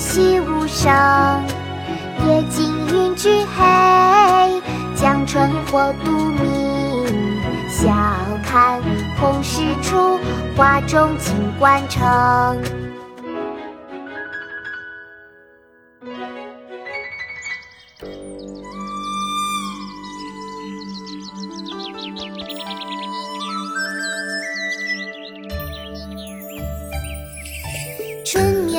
润物细无声。夜静云俱黑，江春火独明。晓看红湿处，花重锦官城。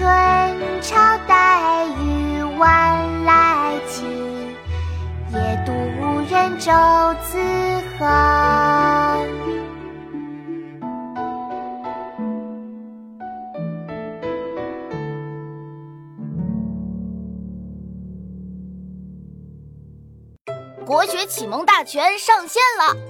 春潮带雨晚来急，夜渡无人舟自横。国学启蒙大全上线了！